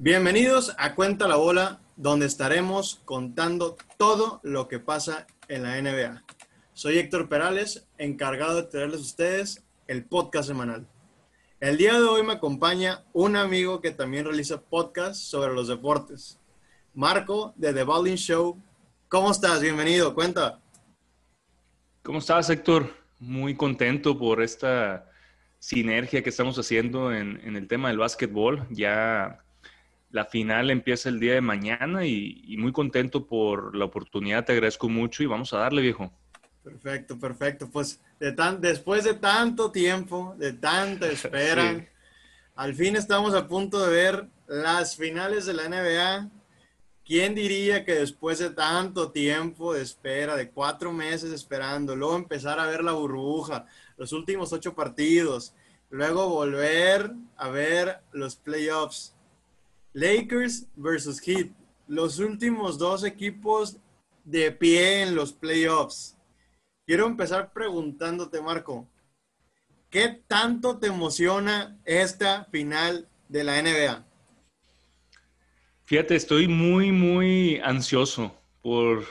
Bienvenidos a Cuenta la Bola, donde estaremos contando todo lo que pasa en la NBA. Soy Héctor Perales, encargado de traerles a ustedes el podcast semanal. El día de hoy me acompaña un amigo que también realiza podcast sobre los deportes. Marco de The Bowling Show. ¿Cómo estás? Bienvenido, cuenta. ¿Cómo estás, Héctor? Muy contento por esta sinergia que estamos haciendo en, en el tema del básquetbol. Ya la final empieza el día de mañana y, muy contento por la oportunidad. Te agradezco mucho y vamos a darle, viejo. Perfecto, perfecto. Pues de tan, después de tanto tiempo, de tanta espera, al fin estamos a punto de ver las finales de la NBA. ¿Quién diría que después de tanto tiempo de espera, de cuatro meses esperando, luego empezar a ver la burbuja, los últimos ocho partidos, luego volver a ver los playoffs? Lakers versus Heat, los últimos dos equipos de pie en los playoffs. Quiero empezar preguntándote, Marco, ¿qué tanto te emociona esta final de la NBA? Fíjate, estoy muy, muy ansioso por,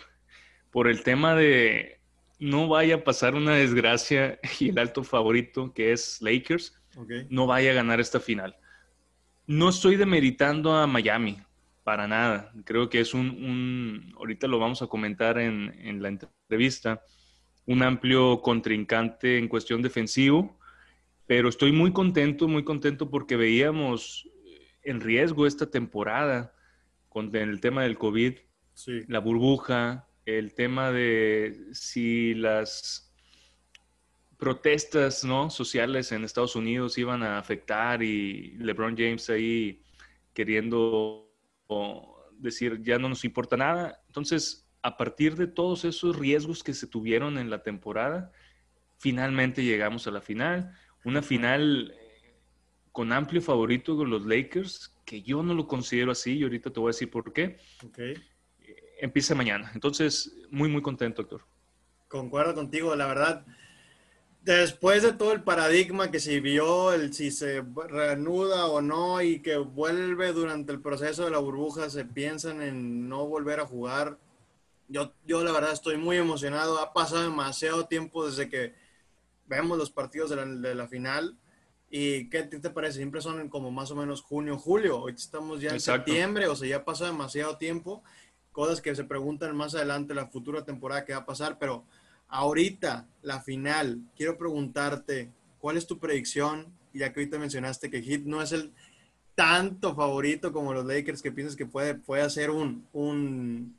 por el tema de no vaya a pasar una desgracia y el alto favorito que es Lakers no vaya a ganar esta final. No estoy demeritando a Miami, para nada. Creo que es un, ahorita lo vamos a comentar en, la entrevista, un amplio contrincante en cuestión defensivo, pero estoy muy contento, muy contento porque veíamos en riesgo esta temporada con el tema del COVID, la burbuja, el tema de si las protestas ¿no? sociales en Estados Unidos iban a afectar y LeBron James ahí queriendo decir ya no nos importa nada. Entonces, a partir de todos esos riesgos que se tuvieron en la temporada, finalmente llegamos a la final. Una final con amplio favorito con los Lakers, que yo no lo considero así y ahorita te voy a decir por qué. Okay. Empieza mañana. Entonces, muy, muy contento, Héctor. Concuerdo contigo, la verdad después de todo el paradigma que se vio, el si se reanuda o no y que vuelve durante el proceso de la burbuja, se piensan en no volver a jugar. Yo, yo la verdad estoy muy emocionado. Ha pasado demasiado tiempo desde que vemos los partidos de la, de la final. ¿Y qué te parece? Siempre son como más o menos junio, julio. Hoy estamos ya en septiembre, o sea, ya pasado demasiado tiempo. Cosas que se preguntan más adelante, la futura temporada que va a pasar, pero Ahorita, la final, quiero preguntarte, ¿cuál es tu predicción? Ya que ahorita mencionaste que Heat no es el tanto favorito como los Lakers, que piensas que puede, puede un, un,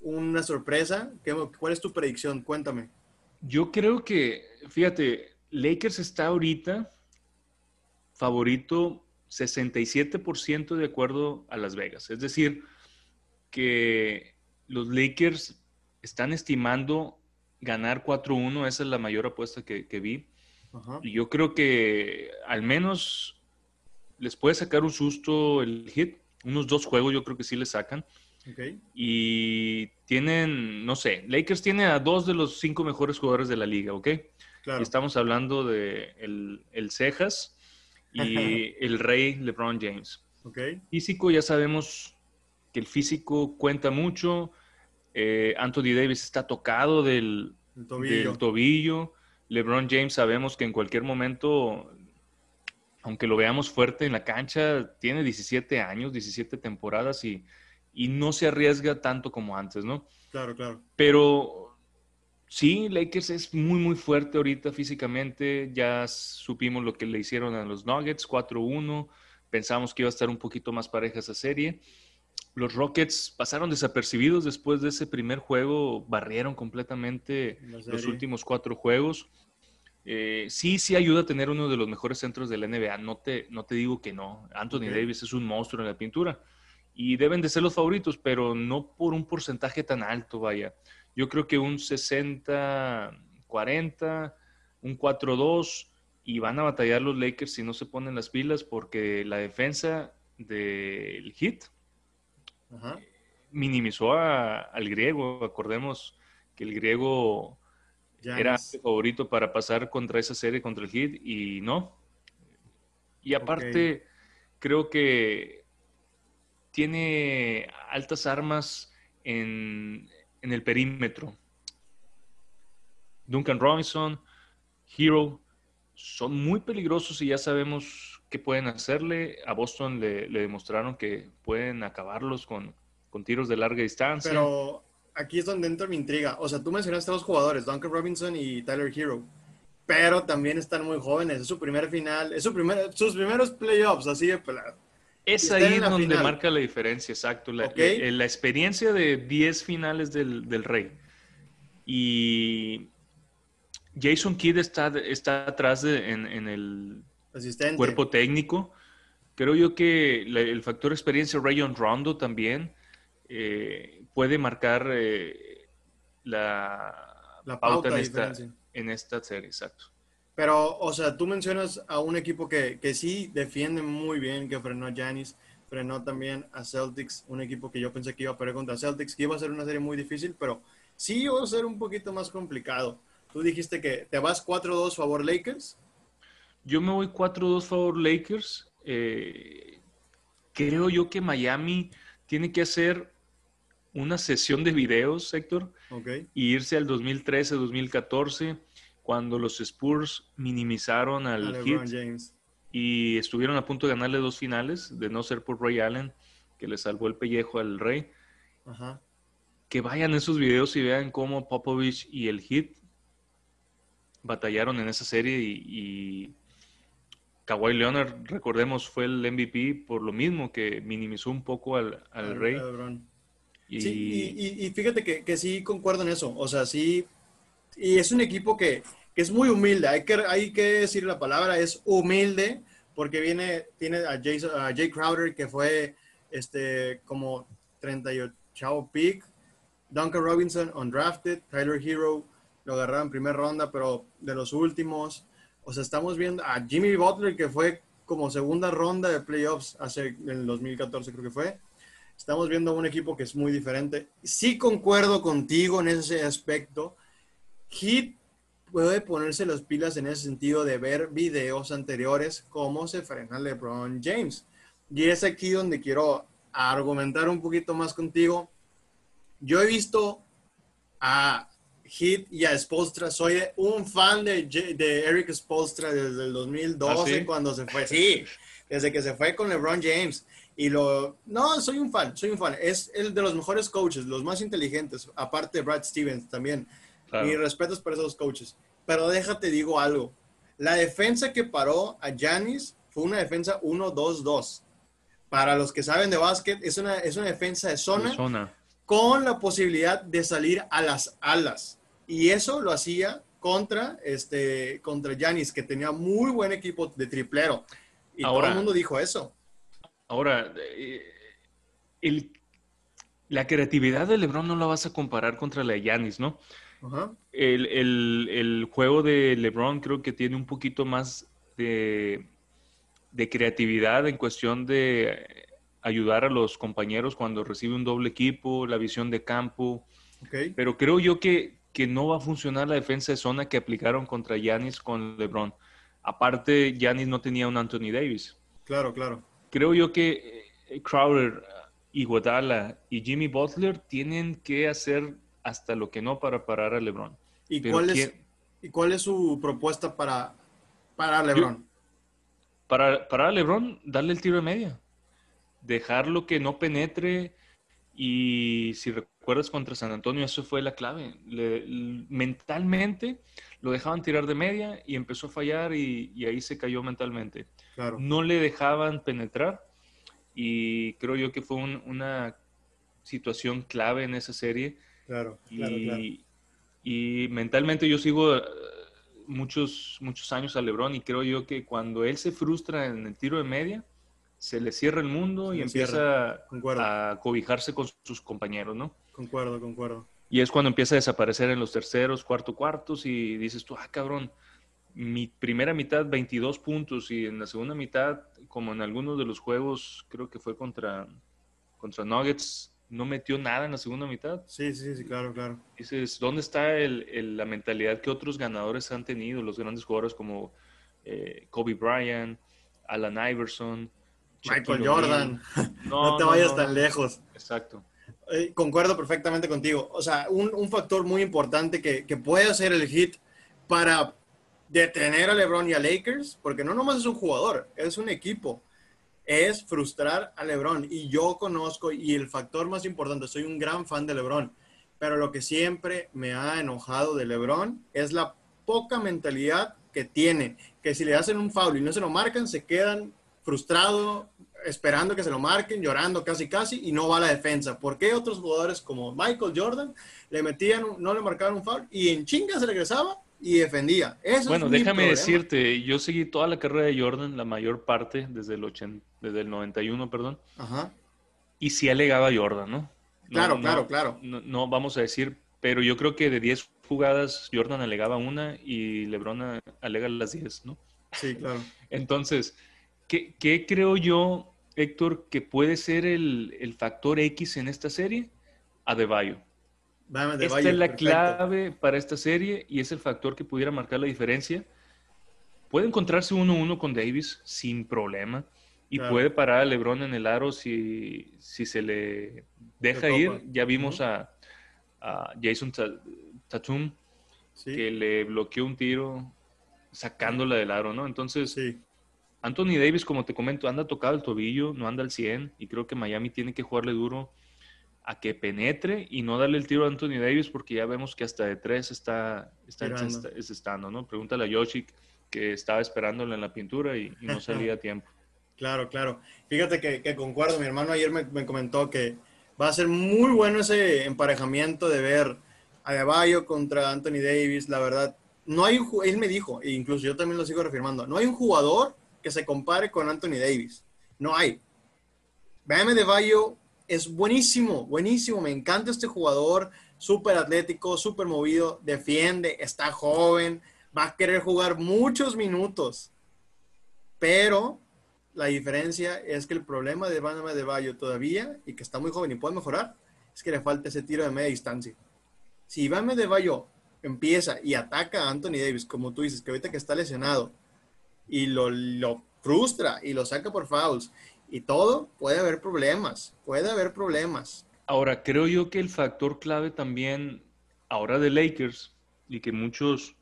una sorpresa. ¿Cuál es tu predicción? Cuéntame. Yo creo que, fíjate, Lakers está ahorita favorito 67% de acuerdo a Las Vegas. Es decir, que los Lakers están estimando ganar 4-1, esa es la mayor apuesta que, vi. Y yo creo que al menos les puede sacar un susto el hit. Unos dos juegos yo creo que sí le sacan. Y tienen, no sé, Lakers tiene a dos de los cinco mejores jugadores de la liga, ¿ok? estamos hablando de el, el Cejas y el Rey LeBron James. Físico, ya sabemos que el físico cuenta mucho. Eh, Anthony Davis está tocado del tobillo. LeBron James sabemos que en cualquier momento, aunque lo veamos fuerte en la cancha, tiene 17 años, 17 temporadas y, y no se arriesga tanto como antes, ¿no? Claro, claro. Pero sí, Lakers es muy, muy fuerte ahorita físicamente. Ya supimos lo que le hicieron a los Nuggets, 4-1. Pensamos que iba a estar un poquito más pareja esa serie los Rockets pasaron desapercibidos después de ese primer juego, barrieron completamente los últimos cuatro juegos. Eh, sí, sí ayuda a tener uno de los mejores centros de la NBA, no te, no te digo que no. Anthony Davis es un monstruo en la pintura y deben de ser los favoritos, pero no por un porcentaje tan alto, vaya. Yo creo que un 60-40, un 4-2 y van a batallar los Lakers si no se ponen las pilas porque la defensa del Heat minimizó al griego. Acordemos que el griego era el favorito para pasar contra esa serie, contra el Heat, y no. Y aparte, creo que tiene altas armas en, en el perímetro. Duncan Robinson, Hero, son muy peligrosos y ya sabemos qué pueden hacerle. A Boston le, demostraron que pueden acabarlos con, con, tiros de larga distancia. Pero aquí es donde entra mi intriga. O sea, tú mencionaste a dos jugadores, Duncan Robinson y Tyler Hero, pero también están muy jóvenes. Es su primer final, es su primer, sus primeros playoffs, así de pelado. Es ahí donde marca la diferencia, exacto. La, la, experiencia de 10 finales del, del Rey. Y Jason Kidd está, está atrás en, el cuerpo técnico. Creo yo que el factor experiencia Rayon Rondo también eh, puede marcar eh, la, pauta, en, esta, en, esta, serie, exacto. Pero, o sea, tú mencionas a un equipo que, que sí defiende muy bien, que frenó a Giannis, frenó también a Celtics, un equipo que yo pensé que iba a perder contra Celtics, que iba a ser una serie muy difícil, pero sí iba a ser un poquito más complicado. Tú dijiste que te vas 4-2 favor Lakers. Yo me voy 4-2 favor Lakers. Eh, creo yo que Miami tiene que hacer una sesión de videos, Héctor, okay. y irse al 2013-2014, cuando los Spurs minimizaron al Heat y estuvieron a punto de ganarle dos finales, de no ser por Ray Allen, que le salvó el pellejo al Rey. Que vayan esos videos y vean cómo Popovich y el Heat batallaron en esa serie y, Kawhi Leonard, recordemos, fue el MVP por lo mismo, que minimizó un poco al, Rey. y... Sí, y, fíjate que, sí concuerdo en eso. O sea, sí. Y es un equipo que, es muy humilde. Hay que, hay que decir la palabra, es humilde, porque viene, tiene a, a Jay Crowder, que fue este, como 38 pick. Duncan Robinson, undrafted. Tyler Hero, lo agarraron en primera ronda, pero de los últimos. O sea, estamos viendo a Jimmy Butler, que fue como segunda ronda de playoffs hace en el 2014, creo que fue. Estamos viendo un equipo que es muy diferente. Sí concuerdo contigo en ese aspecto. Heat puede ponerse las pilas en ese sentido de ver videos anteriores, cómo se frena LeBron James. Y es aquí donde quiero argumentar un poquito más contigo. Yo he visto a Hit y a Spolstra. Soy un fan de, de Eric Spolstra desde el 2012 ¿Ah, cuando se fue. Sí, desde que se fue con LeBron James. Y lo... No, soy un fan, soy un fan. Es el de los mejores coaches, los más inteligentes, aparte de Brad Stevens también. Y respetos para esos coaches. Pero déjate digo algo. La defensa que paró a Giannis fue una defensa 1-2-2. Para los que saben de básquet, es una, es una defensa de zona, de zona con la posibilidad de salir a las alas. Y eso lo hacía contra este contra Yanis, que tenía muy buen equipo de triplero. Y todo el mundo dijo eso. Ahora, eh, la creatividad de LeBron no la vas a comparar contra la de Yanis, ¿no? el, el, juego de LeBron creo que tiene un poquito más de, de creatividad en cuestión de ayudar a los compañeros cuando recibe un doble equipo, la visión de campo. Pero creo yo que, que no va a funcionar la defensa de zona que aplicaron contra Yanis con LeBron. Aparte, Yanis no tenía un Anthony Davis. Claro, claro. Creo yo que eh, Crowder y Guadala y Jimmy Butler tienen que hacer hasta lo que no para parar a LeBron. ¿Y, cuál, es, ¿y cuál es su propuesta para, para LeBron? para, para LeBron, darle el tiro de media dejarlo que no penetre y si recuerdas contra San Antonio, eso fue la clave. mentalmente lo dejaban tirar de media y empezó a fallar y, ahí se cayó mentalmente. No le dejaban penetrar y creo yo que fue una situación clave en esa serie. Claro, y, y mentalmente yo sigo eh, muchos, muchos años a Lebron y creo yo que cuando él se frustra en el tiro de media, se le cierra el mundo y empieza a cobijarse con sus compañeros, ¿no? Concuerdo, concuerdo. Y es cuando empieza a desaparecer en los terceros, cuarto, cuartos y dices tú, ah, cabrón, mi primera mitad 22 puntos y en la segunda mitad, como en algunos de los juegos, creo que fue contra, contra Nuggets, no metió nada en la segunda mitad. Sí, sí, sí, claro, claro. Dices, ¿dónde está el, la mentalidad que otros ganadores han tenido, los grandes jugadores como eh, Kobe Bryant, Alan Iverson, Michael Jordan. No, te vayas tan lejos. Exacto. Eh, concuerdo perfectamente contigo. O sea, un, factor muy importante que, puede hacer el hit para detener a LeBron y a Lakers, porque no nomás es un jugador, es un equipo, es frustrar a LeBron. Y yo conozco, y el factor más importante, soy un gran fan de LeBron, pero lo que siempre me ha enojado de LeBron es la poca mentalidad que tiene, que si le hacen un foul y no se lo marcan, se quedan frustrados, esperando que se lo marquen, llorando casi casi y no va a la defensa. ¿Por qué otros jugadores como Michael Jordan le metían, no le marcaban un foul y en chinga se regresaba y defendía? bueno, déjame decirte, yo seguí toda la carrera de Jordan, la mayor parte, desde el, 80, desde el 91, perdón. Ajá. Y sí alegaba Jordan, ¿no? Claro, claro, claro. No, vamos a decir, pero yo creo que de 10 jugadas Jordan alegaba una y LeBron alega las 10, ¿no? Sí, claro. Entonces, ¿qué, ¿qué, creo yo, Héctor, que puede ser el, el factor X en esta serie? Adebayo. esta es la clave para esta serie y es el factor que pudiera marcar la diferencia. Puede encontrarse uno a uno con Davis sin problema y puede parar a LeBron en el aro si, si se le deja ir. Ya vimos a, Jason Tatum que le bloqueó un tiro sacándola del aro, ¿no? Entonces, Anthony Davis, como te comento, anda tocado el tobillo, no anda al 100 y creo que Miami tiene que jugarle duro a que penetre y no darle el tiro a Anthony Davis porque ya vemos que hasta de tres está, está, estando, ¿no? Pregúntale a Yoshi que estaba esperándolo en la pintura y, no salía a tiempo. Claro, claro. Fíjate que, concuerdo. Mi hermano ayer me, comentó que va a ser muy bueno ese emparejamiento de ver a Deballo contra Anthony Davis. La verdad, no hay un, él me dijo, e incluso yo también lo sigo reafirmando, no hay un jugador que se compare con Anthony Davis. No hay. Bam Deballo es buenísimo, buenísimo. Me encanta este jugador, súper atlético, súper movido, defiende, está joven, va a querer jugar muchos minutos. Pero la diferencia es que el problema de Bama de Bayo todavía, y que está muy joven y puede mejorar, es que le falta ese tiro de media distancia. Si Bama de Bayo empieza y ataca a Anthony Davis, como tú dices, que ahorita que está lesionado, y lo, lo frustra y lo saca por fouls y todo, puede haber problemas, puede haber problemas. Ahora, creo yo que el factor clave también ahora de Lakers, y que muchos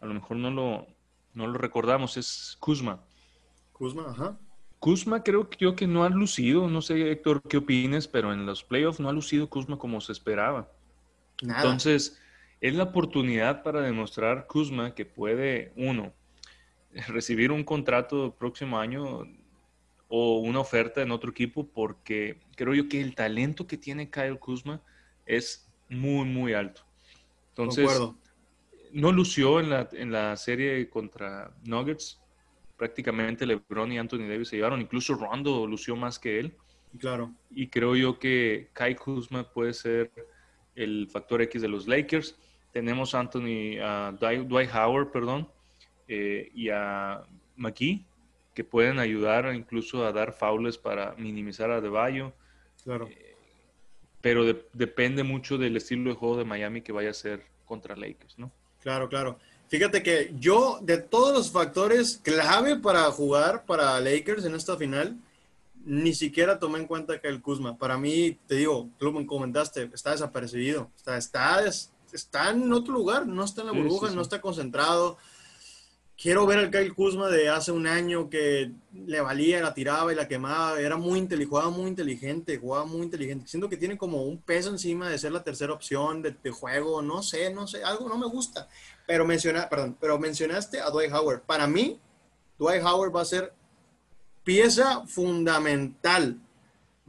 a lo mejor no lo, no lo recordamos, es Kuzma. Kuzma, ajá. Kuzma creo que yo que no ha lucido, no sé Héctor qué opines, pero en los playoffs no ha lucido Kuzma como se esperaba. Entonces, es la oportunidad para demostrar Kuzma que puede, uno, recibir un contrato el próximo año o una oferta en otro equipo, porque creo yo que el talento que tiene Kyle Kuzma es muy, muy alto. Entonces, no lució en la, en la serie contra Nuggets, prácticamente LeBron y Anthony Davis se llevaron, incluso Rondo lució más que él. Claro. Y creo yo que Kai Kuzma puede ser el factor X de los Lakers. Tenemos Anthony, a Dwight Howard, perdón, eh, y a McGee, que pueden ayudar incluso a dar faules para minimizar a Deballo. Claro. Eh, pero depende mucho del estilo de juego de Miami que vaya a ser contra Lakers, ¿no? Claro, claro. Fíjate que yo, de todos los factores clave para jugar para Lakers en esta final, ni siquiera tomé en cuenta que el Kuzma. Para mí, te digo, tú me comentaste, está desapercibido. Está, está, está en otro lugar, no está en la burbuja, no está concentrado. Quiero ver al Kyle Kuzma de hace un año que le valía, la tiraba y la quemaba. Era muy inteligente, jugaba muy inteligente, jugaba muy inteligente. Siento que tiene como un peso encima de ser la tercera opción de, de juego. No sé, no sé, algo no me gusta. Pero, menciona, perdón, pero mencionaste a Dwight Howard. Para mí, Dwight Howard va a ser pieza fundamental.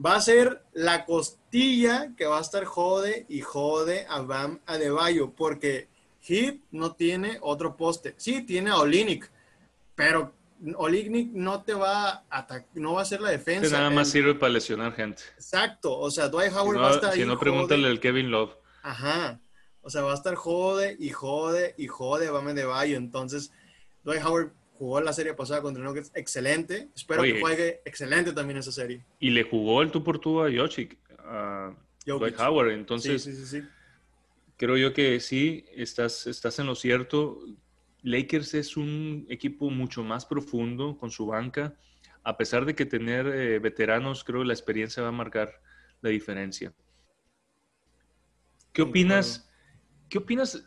Va a ser la costilla que va a estar jode y jode a Bam Adebayo, porque Heat no tiene otro poste. Sí, tiene a Olinik, pero Olinik no te va a no va a ser la defensa. nada más sirve para lesionar gente. Exacto, o sea, Dwight Howard va a estar ahí. Si no, pregúntale al Kevin Love. Ajá. O sea, va a estar jode y jode y jode Bame de Bayo. Entonces, Dwight Howard jugó la serie pasada contra Nuggets excelente. Espero que juegue excelente también esa serie. Y le jugó el tú por tú a Yoshik, a Dwight Howard. Entonces, sí, sí, sí, creo yo que sí, estás, estás en lo cierto. Lakers es un equipo mucho más profundo con su banca. a pesar de que tener eh, veteranos, creo que la experiencia va a marcar la diferencia. ¿Qué opinas? ¿Qué opinas?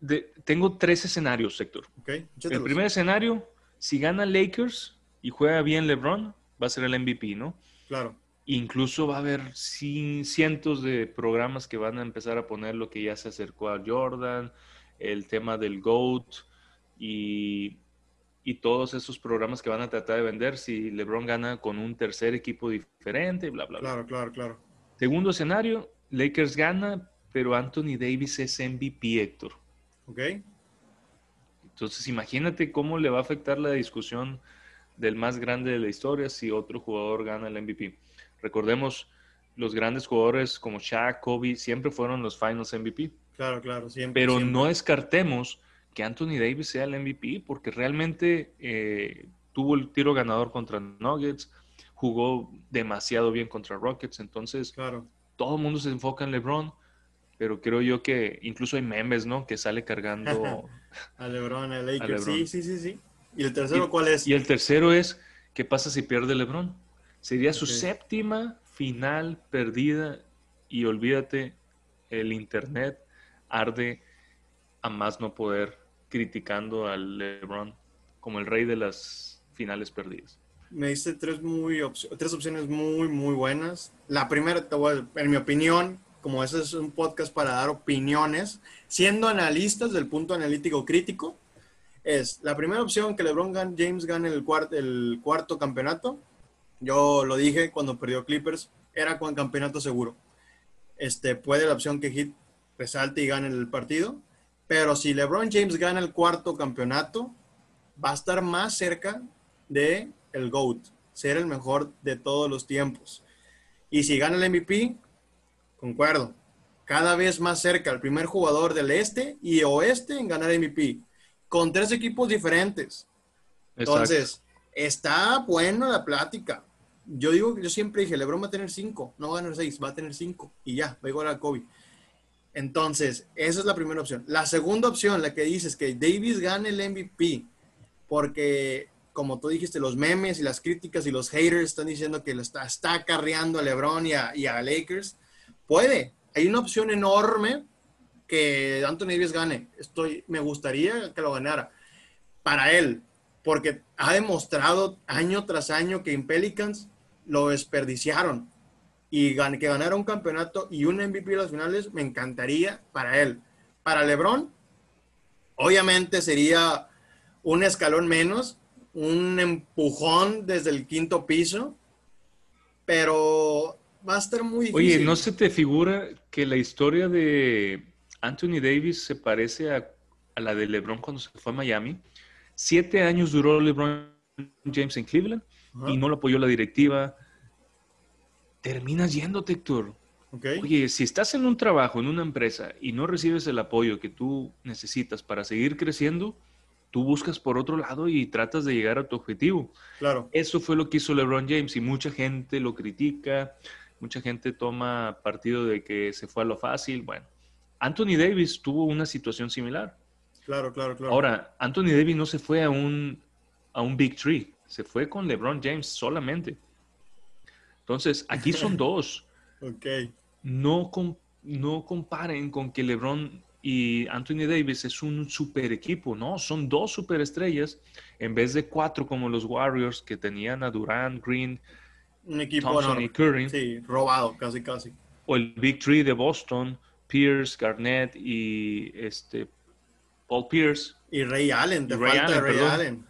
De, tengo tres escenarios, Héctor. el primer escenario, si gana Lakers y juega bien LeBron, va a ser el MVP, ¿no? Claro. Incluso va a haber cientos de programas que van a empezar a poner lo que ya se acercó a Jordan, el tema del GOAT y, y todos esos programas que van a tratar de vender si LeBron gana con un tercer equipo diferente, bla, bla, bla. Claro, claro, claro. Segundo escenario, Lakers gana, pero Anthony Davis es MVP, Héctor. Ok. Entonces, imagínate cómo le va a afectar la discusión del más grande de la historia si otro jugador gana el MVP. Recordemos, los grandes jugadores como Shaq, Kobe, siempre fueron los Finals MVP. Claro, claro, siempre. Pero no descartemos que Anthony Davis sea el MVP porque realmente eh, tuvo el tiro ganador contra Nuggets, jugó demasiado bien contra Rockets, entonces claro. todo el mundo se enfoca en LeBron, pero creo yo que incluso hay memes, ¿no? Que sale cargando a LeBron, a Lakers. Sí, sí, sí, sí. ¿Y el tercero cuál es? Y el tercero es, ¿qué pasa si pierde LeBron? Sería su séptima final perdida y olvídate, el Internet arde a más no poder criticando al LeBron como el rey de las finales perdidas. Me diste tres, muy tres opciones muy, muy buenas. La primera, en mi opinión, como ese es un podcast para dar opiniones, siendo analistas del punto analítico crítico, es la primera opción que LeBron James gane el, el cuarto campeonato yo lo dije cuando perdió Clippers, era con campeonato seguro. Este, puede la opción que Heat resalte y gane el partido, pero si LeBron James gana el cuarto campeonato, va a estar más cerca de el GOAT, ser el mejor de todos los tiempos. Y si gana el MVP, concuerdo, cada vez más cerca el primer jugador del este y oeste en ganar MVP, con tres equipos diferentes. Entonces, está bueno la plática. Yo digo, yo siempre dije, LeBron va a tener cinco, no va a tener seis, va a tener cinco y ya, va a igualar a Kobe. Entonces, esa es la primera opción. La segunda opción, la que dices que Davis gane el MVP, porque como tú dijiste, los memes y las críticas y los haters están diciendo que lo está, está acarreando a LeBron y a, y a Lakers. Puede. Hay una opción enorme que Anthony Davis gane. Estoy, me gustaría que lo ganara. Para él, porque ha demostrado año tras año que en Pelicans lo desperdiciaron. Y que ganara un campeonato y un MVP de las finales, me encantaría para él. Para LeBron, obviamente sería un escalón menos, un empujón desde el quinto piso, pero va a estar muy difícil. Oye, ¿no se te figura que la historia de Anthony Davis se parece a, a la de LeBron cuando se fue a Miami? Siete años duró LeBron James en Cleveland y no lo apoyó la directiva. Terminas yéndote, Héctor. Oye, si estás en un trabajo, en una empresa y no recibes el apoyo que tú necesitas para seguir creciendo, tú buscas por otro lado y tratas de llegar a tu objetivo. Claro. Eso fue lo que hizo LeBron James y mucha gente lo critica, mucha gente toma partido de que se fue a lo fácil. Bueno, Anthony Davis tuvo una situación similar. Claro, claro, claro. Ahora, Anthony Davis no se fue a un, a un Big Tree, se fue con LeBron James solamente. Entonces, aquí son dos. ok. No, no comparen con que LeBron y Anthony Davis es un super equipo, no, son dos superestrellas en vez de cuatro como los Warriors que tenían a Durant, Green, un equipo Thompson y Curry. Sí, robado, casi, casi. O el Big Tree de Boston, Pierce, Garnett y este Paul Pierce. Y Ray Allen, de falta Ray Allen.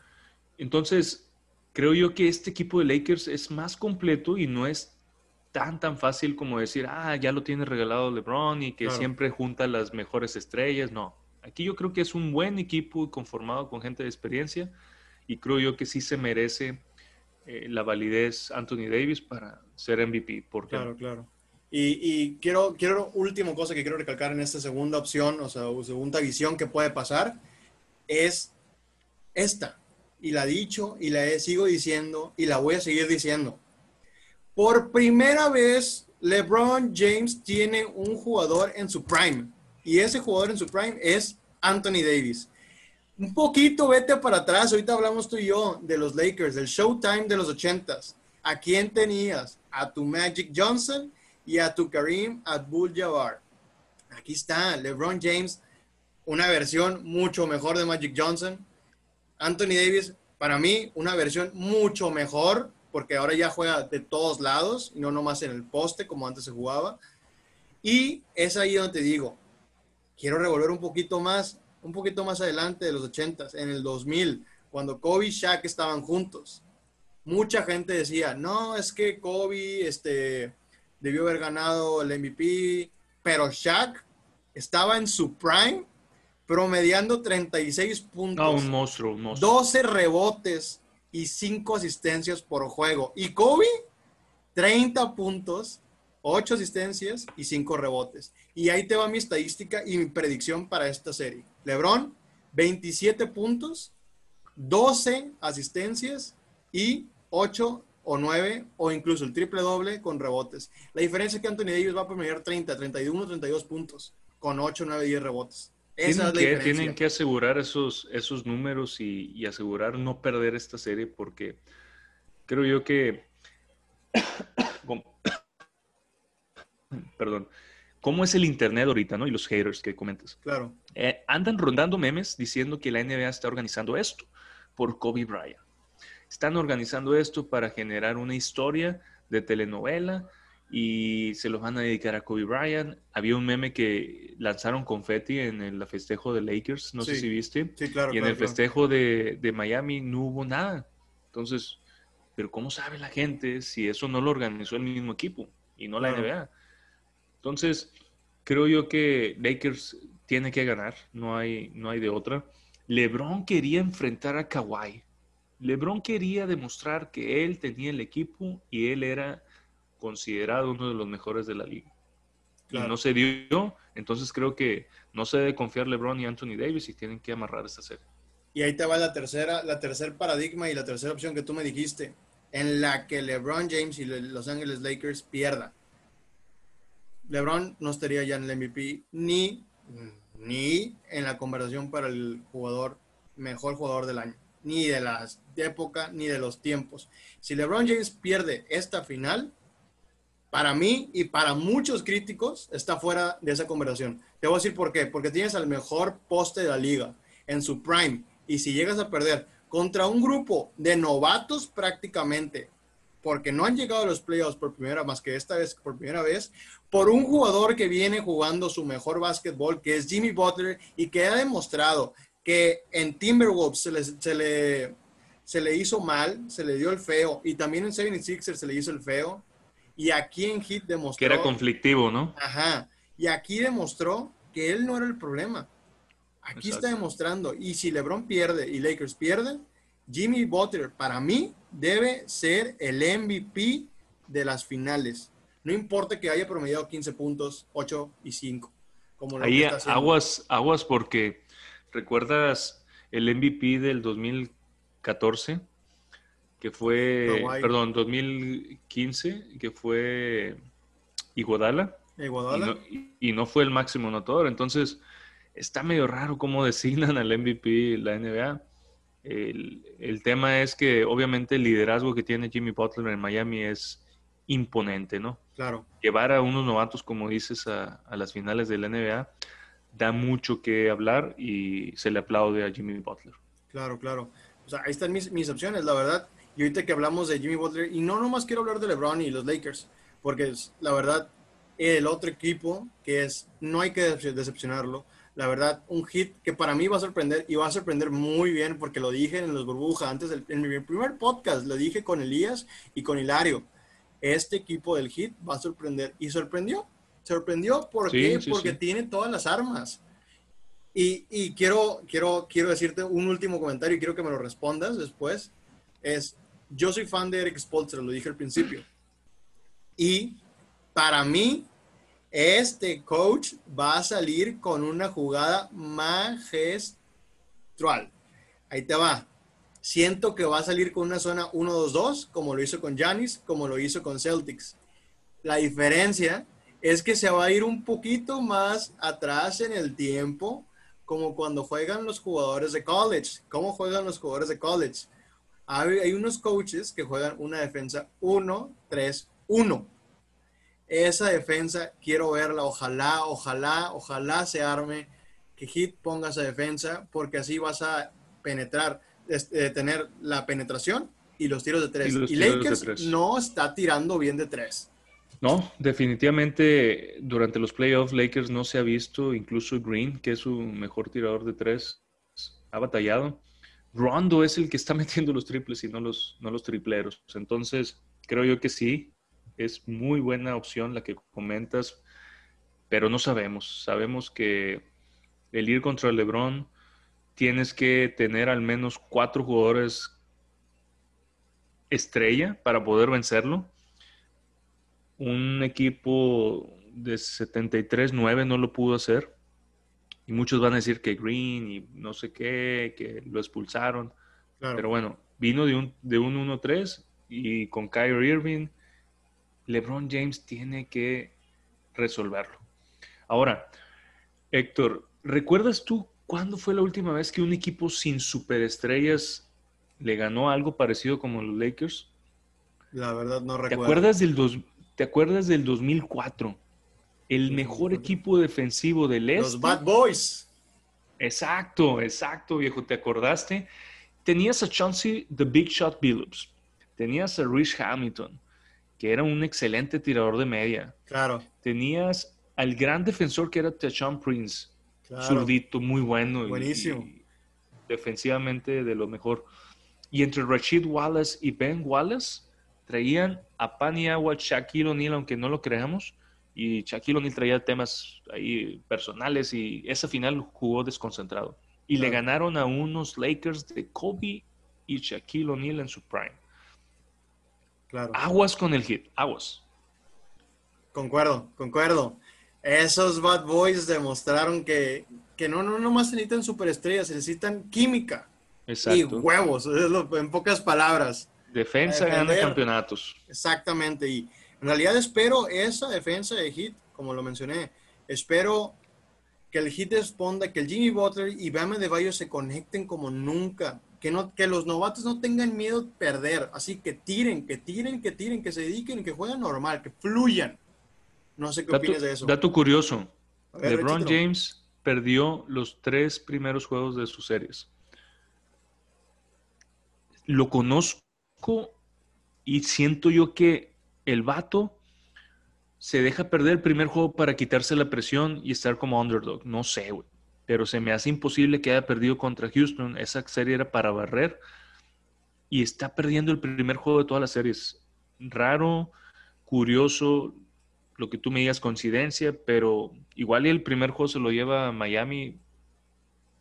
Entonces, creo yo que este equipo de Lakers es más completo y no es tan tan fácil como decir, ah, ya lo tiene regalado LeBron y que siempre junta las mejores estrellas. No, aquí yo creo que es un buen equipo conformado con gente de experiencia y creo yo que sí se merece eh, la validez Anthony Davis para ser MVP. Porque claro, claro. Y, quiero, quiero, última cosa que quiero recalcar en esta segunda opción, o sea, segunda visión que puede pasar, es esta. Y la he dicho y la he, sigo diciendo y la voy a seguir diciendo. Por primera vez, LeBron James tiene un jugador en su prime. Y ese jugador en su prime es Anthony Davis. un poquito vete para atrás. Ahorita hablamos tú y yo de los Lakers, del Showtime de los ochentas. ¿A quién tenías? A tu Magic Johnson y a tu Kareem Abdul-Jabbar. Aquí está, LeBron James, una versión mucho mejor de Magic Johnson. Anthony Davis, para mí, una versión mucho mejor, porque ahora ya juega de todos lados, y no nomás en el poste como antes se jugaba. Y es ahí donde te digo, quiero revolver un poquito más, un poquito más adelante de los 80 en el 2000, cuando Kobe y Shaq estaban juntos. Mucha gente decía, no, es que Kobe este, debió haber ganado el MVP, pero Shaq estaba en su prime, promediando 36 puntos. No, un monstruo, un monstruo. 12 rebotes y 5 asistencias por juego. Y Kobe, 30 puntos, 8 asistencias y 5 rebotes. Y ahí te va mi estadística y mi predicción para esta serie. LeBron, 27 puntos, 12 asistencias y 8 o 9 o incluso el triple doble con rebotes. La diferencia es que Anthony Davis va a promediar 30, 31, 32 puntos con 8, 9, 10 rebotes. Esa tienen, es la que, tienen que asegurar esos, esos números y, y, asegurar no perder esta serie porque creo yo que... Perdón. ¿Cómo es el Internet ahorita, no? Y los haters que comentas. Claro. Eh, andan rondando memes diciendo que la NBA está organizando esto por Kobe Bryant. Están organizando esto para generar una historia de telenovela y se los van a dedicar a Kobe Bryant. Había un meme que lanzaron confetti en el festejo de Lakers, no sé si viste. Sí, claro. Y en el festejo de, de, Miami no hubo nada. Entonces, pero ¿cómo sabe la gente si eso no lo organizó el mismo equipo y no la NBA? Entonces, creo yo que Lakers tiene que ganar, no hay, no hay de otra. LeBron quería enfrentar a Kawhi. LeBron quería demostrar que él tenía el equipo y él era considerado uno de los mejores de la liga. Y no se dio, entonces creo que no se debe confiar LeBron y Anthony Davis y tienen que amarrar esta serie. Y ahí te va la tercera, la tercer paradigma y la tercera opción que tú me dijiste, en la que LeBron James y Los Ángeles Lakers pierdan. LeBron no estaría ya en el MVP ni, ni en la conversación para el jugador, mejor jugador del año, ni de la época, ni de los tiempos. Si LeBron James pierde esta final, para mí y para muchos críticos está fuera de esa conversación. Te voy a decir por qué. Porque tienes al mejor poste de la liga en su prime. Y si llegas a perder contra un grupo de novatos prácticamente, porque no han llegado a los playoffs por primera, más que esta vez por primera vez, por un jugador que viene jugando su mejor básquetbol, que es Jimmy Butler, y que ha demostrado que en Timberwolves se le, se le, se le hizo mal, se le dio el feo, y también en 76ers se le hizo el feo y aquí en Hit demostró... Que era conflictivo, ¿no? Ajá. Y aquí demostró que él no era el problema. Aquí está demostrando. Y si LeBron pierde y Lakers pierden, Jimmy Butler, para mí, debe ser el MVP de las finales. No importa que haya promediado 15 puntos, 8 y 5. Como Ahí aguas, aguas porque recuerdas el MVP del 2014 que fue, perdón, 2015, que fue Iguodala. Iguodala. Y, no, fue el máximo anotador. Entonces, está medio raro cómo designan al MVP la NBA. El, el, tema es que obviamente el liderazgo que tiene Jimmy Butler en Miami es imponente, ¿no? Claro. Llevar a unos novatos, como dices, a, a las finales de la NBA da mucho que hablar y se le aplaude a Jimmy Butler. Claro, claro. O sea, ahí están mis, mis opciones, la verdad. Y ahorita que hablamos de Jimmy Butler, y no nomás quiero hablar de LeBron y los Lakers, porque es, la verdad, el otro equipo que es, no hay que decepcionarlo. La verdad, un hit que para mí va a sorprender y va a sorprender muy bien porque lo dije en los burbujas antes del, en mi primer podcast, lo dije con Elías y con Hilario. Este equipo del hit va a sorprender y sorprendió. Sorprendió ¿por qué? porque tiene todas las armas. Y, y, quiero, quiero, quiero decirte un último comentario y quiero que me lo respondas después. Es, yo soy fan de Eric Spolster, lo dije al principio. Y para mí, este coach va a salir con una jugada magistral. Ahí te va. Siento que va a salir con una zona 1-2-2, como lo hizo con Giannis, como lo hizo con Celtics. La diferencia es que se va a ir un poquito más atrás en el tiempo como cuando juegan los jugadores de college. ¿Cómo juegan los jugadores de college? Hay, hay unos coaches que juegan una defensa 1-3-1. Esa defensa quiero verla. Ojalá, ojalá, ojalá se arme que Hit ponga esa defensa porque así vas a penetrar, este, tener la penetración y los tiros de tres. Y, Lakers no está tirando bien de tres. No, definitivamente durante los playoffs Lakers no se ha visto, incluso Green, que es su mejor tirador de tres, ha batallado. Rondo es el que está metiendo los triples y no los, no los tripleros. Entonces, creo yo que sí, es muy buena opción la que comentas, pero no sabemos. Sabemos que el ir contra el LeBron tienes que tener al menos cuatro jugadores estrella para poder vencerlo. Un equipo de 73-9 no lo pudo hacer. Y muchos van a decir que Green y no sé qué, que lo expulsaron. Pero bueno, vino de un, de un 1-3 y con Kyrie Irving, LeBron James tiene que resolverlo. Ahora, Héctor, ¿recuerdas tú cuándo fue la última vez que un equipo sin superestrellas le ganó algo parecido como los Lakers. La verdad no recuerdo. ¿Te acuerdas del, dos, ¿te acuerdas del 2004? El mejor equipo defensivo del este. Los Bad Boys. Exacto, exacto, viejo. ¿Te acordaste? Tenías a Chauncey The Big Shot Billups. Tenías a Rich Hamilton, que era un excelente tirador de media. Claro. Tenías al gran defensor que era Tachon Prince. Claro. Zurdito, muy bueno. Buenísimo. defensivamente de lo mejor. Y entre Rashid Wallace y Ben Wallace traían a pan y agua Shaquille O'Neal, aunque no lo creamos. Y Shaquille O'Neal traía temas ahí personales y esa final jugó desconcentrado. Y le ganaron a unos Lakers de Kobe y Shaquille O'Neal en su prime. Claro. Aguas con el hit, aguas. Concuerdo, concuerdo. Esos Bad Boys demostraron que, que no, no nomás necesitan superestrellas, necesitan química. Y huevos, en pocas palabras. Defensa gana campeonatos. Exactamente. Y en realidad espero esa defensa de Hit, como lo mencioné. Espero que el Hit responda, que el Jimmy Butler y Bama de Bayo se conecten como nunca. Que, no, que los novatos no tengan miedo de perder. Así que tiren, que tiren, que tiren, que se dediquen, que jueguen normal, que fluyan. No sé qué opinas de eso. Dato curioso. LeBron James perdió los tres primeros juegos de sus series lo conozco y siento yo que el vato se deja perder el primer juego para quitarse la presión y estar como underdog. No sé, güey. Pero se me hace imposible que haya perdido contra Houston. Esa serie era para barrer. Y está perdiendo el primer juego de todas las series. Raro, curioso, lo que tú me digas coincidencia, pero igual el primer juego se lo lleva a Miami,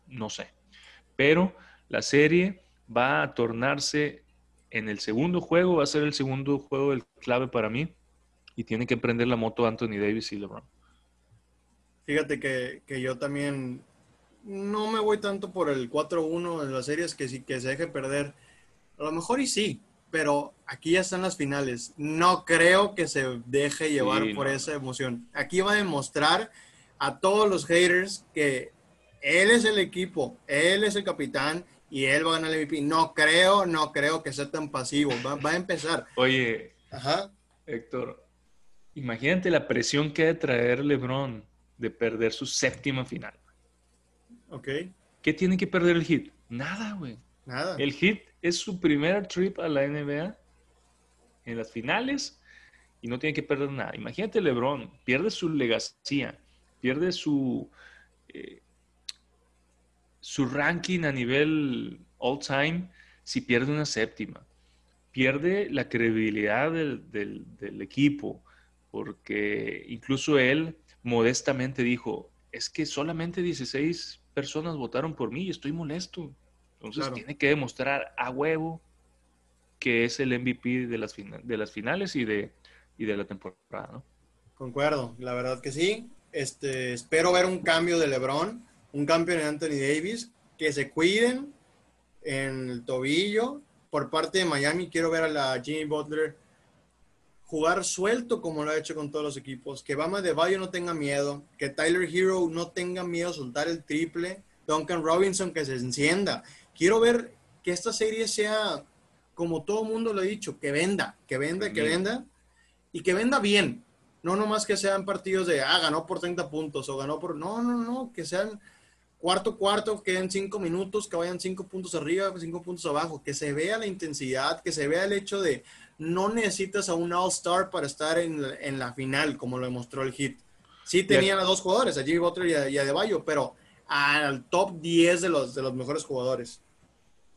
no sé. Pero la serie va a tornarse en el segundo juego, va a ser el segundo juego el clave para mí y tiene que prender la moto Anthony Davis y LeBron. Fíjate que, yo también no me voy tanto por el 4-1 en las series que, que se deje perder. A lo mejor y sí, pero aquí ya están las finales. No creo que se deje llevar por esa emoción. Aquí va a demostrar a todos los haters que él es el equipo, él es el capitán y él va a ganar el MVP. No creo, no creo que sea tan pasivo. Va, a empezar. Oye, Ajá. Héctor, imagínate la presión que ha de traer LeBron de perder su séptima final. Ok. ¿Qué tiene que perder el Hit? Nada, güey. Nada. El Hit es su primer trip a la NBA en las finales y no tiene que perder nada. Imagínate LeBron, pierde su legacía, pierde su eh, su ranking a nivel all time si pierde una séptima. Pierde la credibilidad del, equipo, porque incluso él modestamente dijo, es que solamente 16 personas votaron por mí y estoy molesto. Entonces tiene que demostrar a huevo que es el MVP de las, de las finales y de, y de la temporada. Concuerdo, la verdad que sí. Este, espero ver un cambio de LeBron un campeón de Anthony Davis, que se cuiden en el tobillo. Por parte de Miami, quiero ver a la Jimmy Butler jugar suelto como lo ha hecho con todos los equipos. Que Bama de Bayo no tenga miedo. Que Tyler Hero no tenga miedo a soltar el triple. Duncan Robinson que se encienda. Quiero ver que esta serie sea, como todo mundo lo ha dicho, que venda, que venda, que venda y que venda bien. No nomás que sean partidos de, ah, ganó por 30 puntos o ganó por... No, no, no, que sean cuarto, cuarto, queden cinco minutos, que vayan cinco puntos arriba, cinco puntos abajo, que se vea la intensidad, que se vea el hecho de no necesitas a un All-Star para estar en, en, la final, como lo demostró el Hit. Sí tenían a dos jugadores, a Jimmy Butler y a, y a Deballo, pero al top 10 de los, de los mejores jugadores.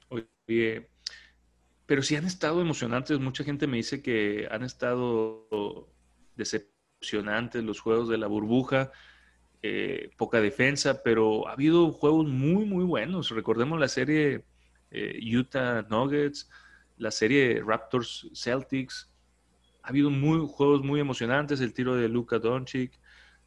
Oye, pero sí han estado emocionantes. Mucha gente me dice que han estado decepcionantes los juegos de la burbuja. Eh, poca defensa, pero ha habido juegos muy, muy buenos. Recordemos la serie eh, Utah Nuggets, la serie Raptors Celtics. Ha habido muy, juegos muy emocionantes, el tiro de Luka Doncic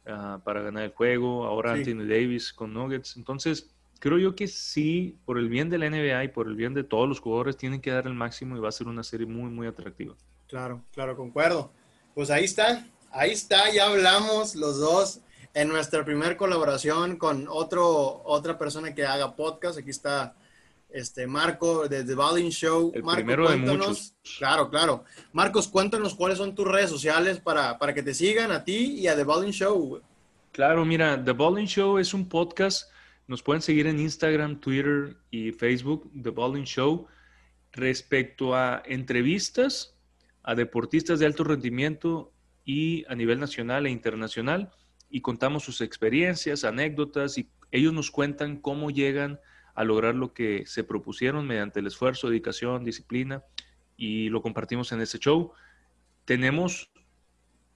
ah, para ganar el juego, ahora Anthony Davis con Nuggets. Entonces, creo yo que sí, por el bien de la NBA y por el bien de todos los jugadores, tienen que dar el máximo y va a ser una serie muy, muy atractiva. Claro, claro, concuerdo. Pues ahí está, ahí está, ya hablamos los dos en nuestra primera colaboración con otro, otra persona que haga podcast. Aquí está este Marco de The Balling Show. El Marco, primero de muchos. Claro, claro. Marcos, cuéntanos cuáles son tus redes sociales para, para que te sigan a ti y a The Balling Show. Claro, mira, The Balling Show es un podcast. Nos pueden seguir en Instagram, Twitter y Facebook, The Balling Show. Respecto a entrevistas a deportistas de alto rendimiento y a nivel nacional e internacional, y contamos sus experiencias, anécdotas y ellos nos cuentan cómo llegan a lograr lo que se propusieron mediante el esfuerzo, dedicación, disciplina y lo compartimos en ese show. Tenemos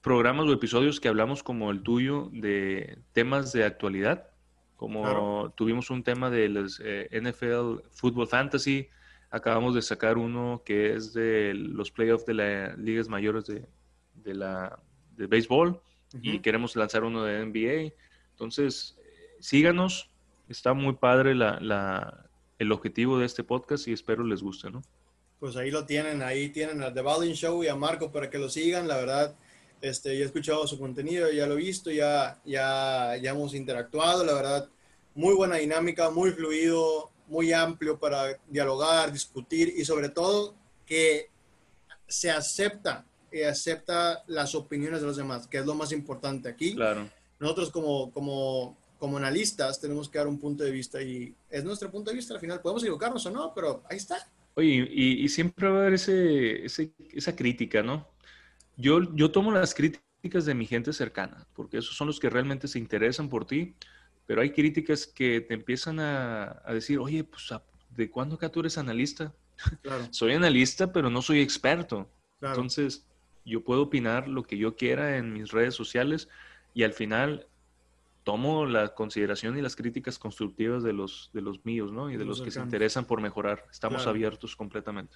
programas o episodios que hablamos como el tuyo de temas de actualidad, como tuvimos un tema de los eh, NFL Football Fantasy, acabamos de sacar uno que es de los playoffs de las ligas mayores de, de la de béisbol y queremos lanzar uno de NBA. Entonces, síganos, está muy padre la, el objetivo de este podcast y espero les guste, ¿no? Pues ahí lo tienen, ahí tienen a The Balding Show y a Marco para que lo sigan, la verdad. Este, ya he escuchado su contenido, ya lo he visto, ya, ya, ya hemos interactuado, la verdad, muy buena dinámica, muy fluido, muy amplio para dialogar, discutir y sobre todo que se acepta acepta las opiniones de los demás, que es lo más importante aquí. Claro. Nosotros como, como, como analistas tenemos que dar un punto de vista y es nuestro punto de vista al final. Podemos equivocarnos o no, pero ahí está. Oye, y, siempre va a haber ese, esa crítica, ¿no? Yo, yo tomo las críticas de mi gente cercana, porque esos son los que realmente se interesan por ti, pero hay críticas que te empiezan a, a decir, oye, pues, ¿de cuándo acá tú eres analista? Claro. soy analista, pero no soy experto. Entonces, yo puedo opinar lo que yo quiera en mis redes sociales y al final tomo la consideración y las críticas constructivas de los, de los míos, ¿no? Y de los, que se interesan por mejorar. Estamos abiertos completamente.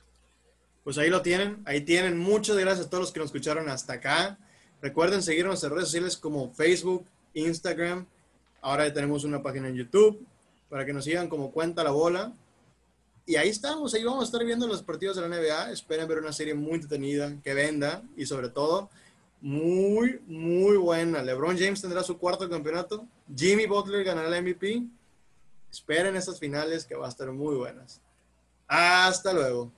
Pues ahí lo tienen, ahí tienen. Muchas gracias a todos los que nos escucharon hasta acá. Recuerden seguirnos en redes sociales como Facebook, Instagram. Ahora ya tenemos una página en YouTube para que nos sigan como Cuenta la Bola. Y ahí estamos, ahí vamos a estar viendo los partidos de la NBA. Esperen ver una serie muy entretenida, que venda y sobre todo muy, muy buena. LeBron James tendrá su cuarto campeonato. Jimmy Butler ganará el MVP. Esperen esas finales que va a estar muy buenas. Hasta luego.